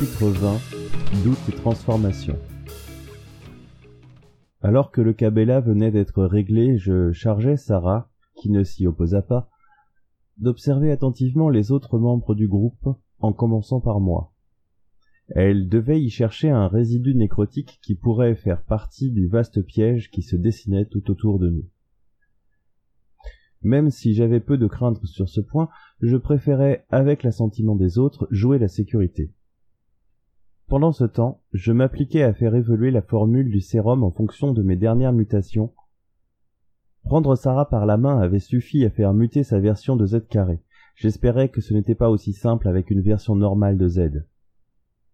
Chapitre 20 Doute et transformation Alors que le Cabella venait d'être réglé, je chargeais Sarah, qui ne s'y opposa pas, d'observer attentivement les autres membres du groupe, en commençant par moi. Elle devait y chercher un résidu nécrotique qui pourrait faire partie du vaste piège qui se dessinait tout autour de nous. Même si j'avais peu de crainte sur ce point, je préférais, avec l'assentiment des autres, jouer la sécurité. Pendant ce temps, je m'appliquais à faire évoluer la formule du sérum en fonction de mes dernières mutations. Prendre Sarah par la main avait suffi à faire muter sa version de Z carré. J'espérais que ce n'était pas aussi simple avec une version normale de Z.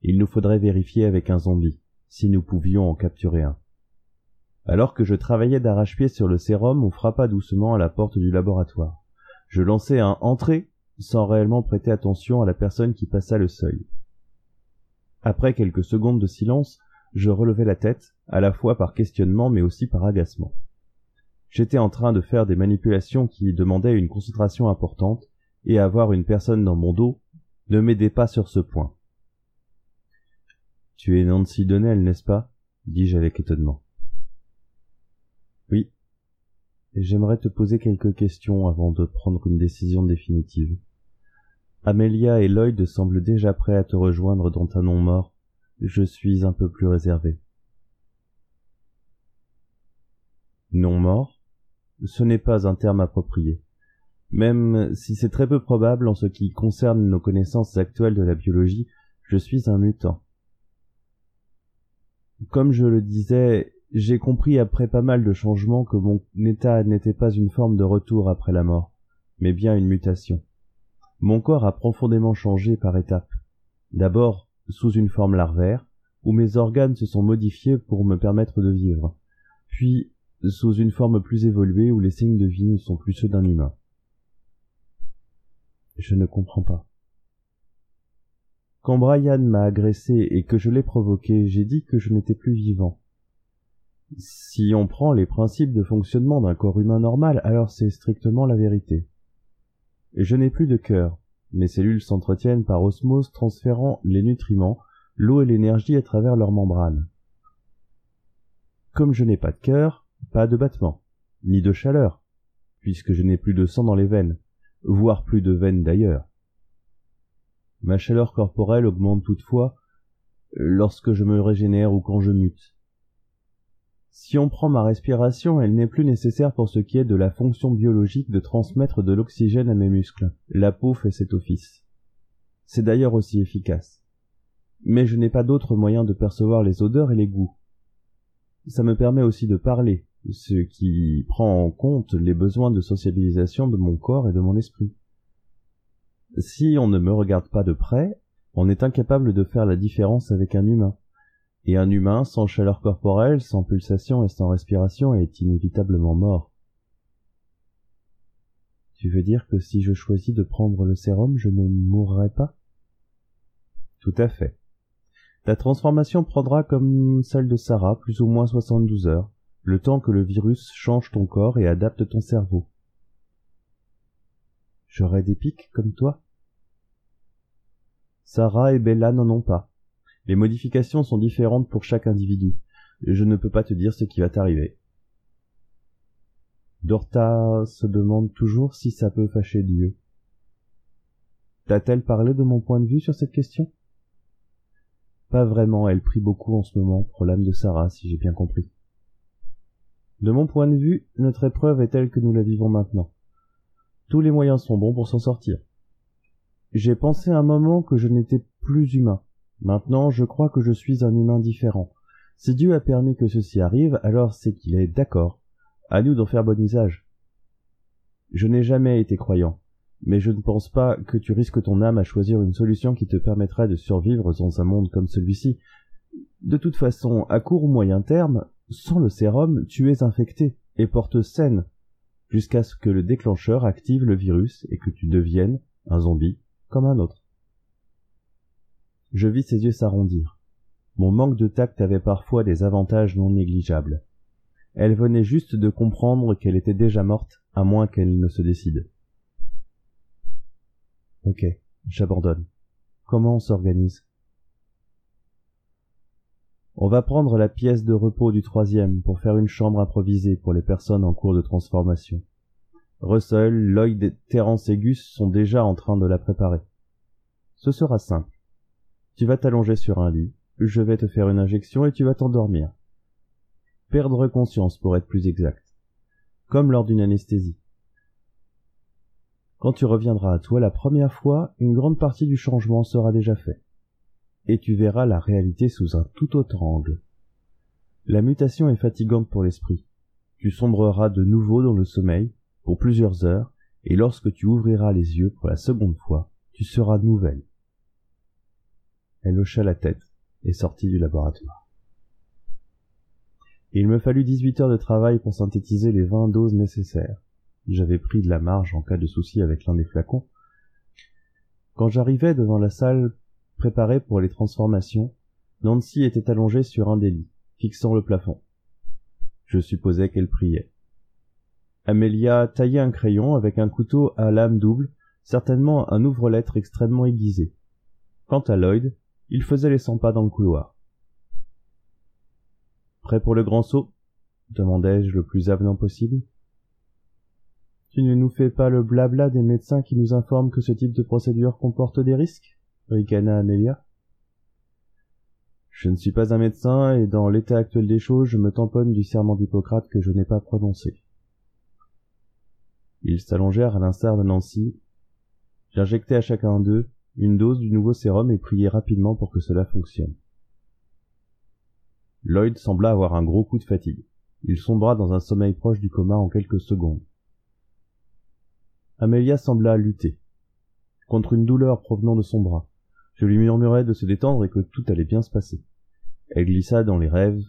Il nous faudrait vérifier avec un zombie, si nous pouvions en capturer un. Alors que je travaillais d'arrache-pied sur le sérum, on frappa doucement à la porte du laboratoire. Je lançai un entrée sans réellement prêter attention à la personne qui passa le seuil. Après quelques secondes de silence, je relevai la tête, à la fois par questionnement mais aussi par agacement. J'étais en train de faire des manipulations qui demandaient une concentration importante, et avoir une personne dans mon dos ne m'aidait pas sur ce point. Tu es Nancy Donnell, n'est-ce pas? dis-je avec étonnement. Oui. J'aimerais te poser quelques questions avant de prendre une décision définitive. Amelia et Lloyd semblent déjà prêts à te rejoindre dans ta non mort. Je suis un peu plus réservé. Non mort Ce n'est pas un terme approprié. Même si c'est très peu probable en ce qui concerne nos connaissances actuelles de la biologie, je suis un mutant. Comme je le disais, j'ai compris après pas mal de changements que mon état n'était pas une forme de retour après la mort, mais bien une mutation. Mon corps a profondément changé par étapes. D'abord sous une forme larvaire, où mes organes se sont modifiés pour me permettre de vivre, puis sous une forme plus évoluée où les signes de vie ne sont plus ceux d'un humain. Je ne comprends pas. Quand Brian m'a agressé et que je l'ai provoqué, j'ai dit que je n'étais plus vivant. Si on prend les principes de fonctionnement d'un corps humain normal, alors c'est strictement la vérité. Je n'ai plus de cœur. Mes cellules s'entretiennent par osmose transférant les nutriments, l'eau et l'énergie à travers leurs membranes. Comme je n'ai pas de cœur, pas de battement, ni de chaleur, puisque je n'ai plus de sang dans les veines, voire plus de veines d'ailleurs. Ma chaleur corporelle augmente toutefois lorsque je me régénère ou quand je mute. Si on prend ma respiration, elle n'est plus nécessaire pour ce qui est de la fonction biologique de transmettre de l'oxygène à mes muscles. La peau fait cet office. C'est d'ailleurs aussi efficace. Mais je n'ai pas d'autre moyen de percevoir les odeurs et les goûts. Ça me permet aussi de parler, ce qui prend en compte les besoins de sociabilisation de mon corps et de mon esprit. Si on ne me regarde pas de près, on est incapable de faire la différence avec un humain et un humain sans chaleur corporelle, sans pulsation et sans respiration est inévitablement mort. Tu veux dire que si je choisis de prendre le sérum, je ne mourrai pas? Tout à fait. Ta transformation prendra comme celle de Sarah plus ou moins 72 heures, le temps que le virus change ton corps et adapte ton cerveau. J'aurai des pics comme toi? Sarah et Bella n'en ont pas. Les modifications sont différentes pour chaque individu. Je ne peux pas te dire ce qui va t'arriver. Dorta se demande toujours si ça peut fâcher Dieu. T'a-t-elle parlé de mon point de vue sur cette question? Pas vraiment, elle prie beaucoup en ce moment pour l'âme de Sarah, si j'ai bien compris. De mon point de vue, notre épreuve est telle que nous la vivons maintenant. Tous les moyens sont bons pour s'en sortir. J'ai pensé un moment que je n'étais plus humain, Maintenant, je crois que je suis un humain différent. Si Dieu a permis que ceci arrive, alors c'est qu'il est d'accord. À nous d'en faire bon usage. Je n'ai jamais été croyant, mais je ne pense pas que tu risques ton âme à choisir une solution qui te permettrait de survivre dans un monde comme celui-ci. De toute façon, à court ou moyen terme, sans le sérum, tu es infecté et porte saine, jusqu'à ce que le déclencheur active le virus et que tu deviennes un zombie comme un autre. Je vis ses yeux s'arrondir. Mon manque de tact avait parfois des avantages non négligeables. Elle venait juste de comprendre qu'elle était déjà morte, à moins qu'elle ne se décide. Ok, j'abandonne. Comment on s'organise? On va prendre la pièce de repos du troisième pour faire une chambre improvisée pour les personnes en cours de transformation. Russell, Lloyd Terence et Gus sont déjà en train de la préparer. Ce sera simple. Tu vas t'allonger sur un lit, je vais te faire une injection et tu vas t'endormir. Perdre conscience pour être plus exact. Comme lors d'une anesthésie. Quand tu reviendras à toi la première fois, une grande partie du changement sera déjà fait. Et tu verras la réalité sous un tout autre angle. La mutation est fatigante pour l'esprit. Tu sombreras de nouveau dans le sommeil, pour plusieurs heures, et lorsque tu ouvriras les yeux pour la seconde fois, tu seras nouvelle. Elle hocha la tête et sortit du laboratoire. Il me fallut dix-huit heures de travail pour synthétiser les vingt doses nécessaires. J'avais pris de la marge en cas de souci avec l'un des flacons. Quand j'arrivai devant la salle préparée pour les transformations, Nancy était allongée sur un des lits, fixant le plafond. Je supposais qu'elle priait. Amélia taillait un crayon avec un couteau à lame double, certainement un ouvre-lettre extrêmement aiguisé. Quant à Lloyd, il faisait les cent pas dans le couloir. Prêt pour le grand saut? demandai-je le plus avenant possible. Tu ne nous fais pas le blabla des médecins qui nous informent que ce type de procédure comporte des risques? ricana Amélia. Je ne suis pas un médecin et dans l'état actuel des choses je me tamponne du serment d'Hippocrate que je n'ai pas prononcé. Ils s'allongèrent à l'instar de Nancy. J'injectai à chacun d'eux une dose du nouveau sérum et priai rapidement pour que cela fonctionne. Lloyd sembla avoir un gros coup de fatigue. Il sombra dans un sommeil proche du coma en quelques secondes. Amelia sembla lutter contre une douleur provenant de son bras. Je lui murmurai de se détendre et que tout allait bien se passer. Elle glissa dans les rêves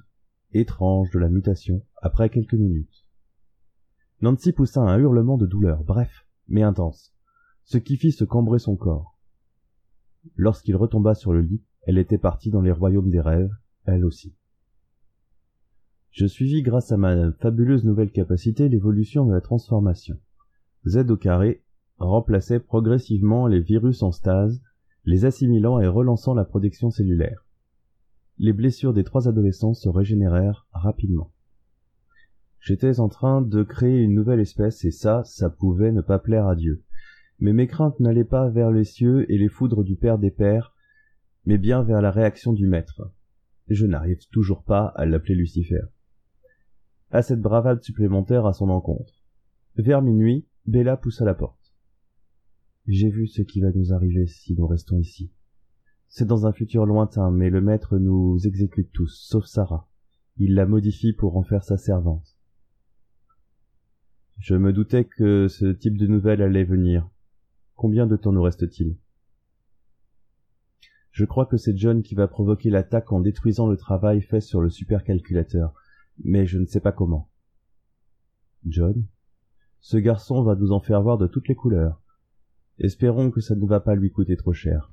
étranges de la mutation après quelques minutes. Nancy poussa un hurlement de douleur, bref, mais intense, ce qui fit se cambrer son corps. Lorsqu'il retomba sur le lit, elle était partie dans les royaumes des rêves, elle aussi. Je suivis grâce à ma fabuleuse nouvelle capacité l'évolution de la transformation. Z au carré remplaçait progressivement les virus en stase, les assimilant et relançant la protection cellulaire. Les blessures des trois adolescents se régénérèrent rapidement. J'étais en train de créer une nouvelle espèce et ça, ça pouvait ne pas plaire à Dieu. Mais mes craintes n'allaient pas vers les cieux et les foudres du Père des Pères, mais bien vers la réaction du Maître. Je n'arrive toujours pas à l'appeler Lucifer. À cette bravade supplémentaire à son encontre. Vers minuit, Bella poussa la porte. J'ai vu ce qui va nous arriver si nous restons ici. C'est dans un futur lointain, mais le maître nous exécute tous, sauf Sarah. Il la modifie pour en faire sa servante. Je me doutais que ce type de nouvelle allait venir. Combien de temps nous reste-t-il? Je crois que c'est John qui va provoquer l'attaque en détruisant le travail fait sur le supercalculateur, mais je ne sais pas comment. John? Ce garçon va nous en faire voir de toutes les couleurs. Espérons que ça ne va pas lui coûter trop cher.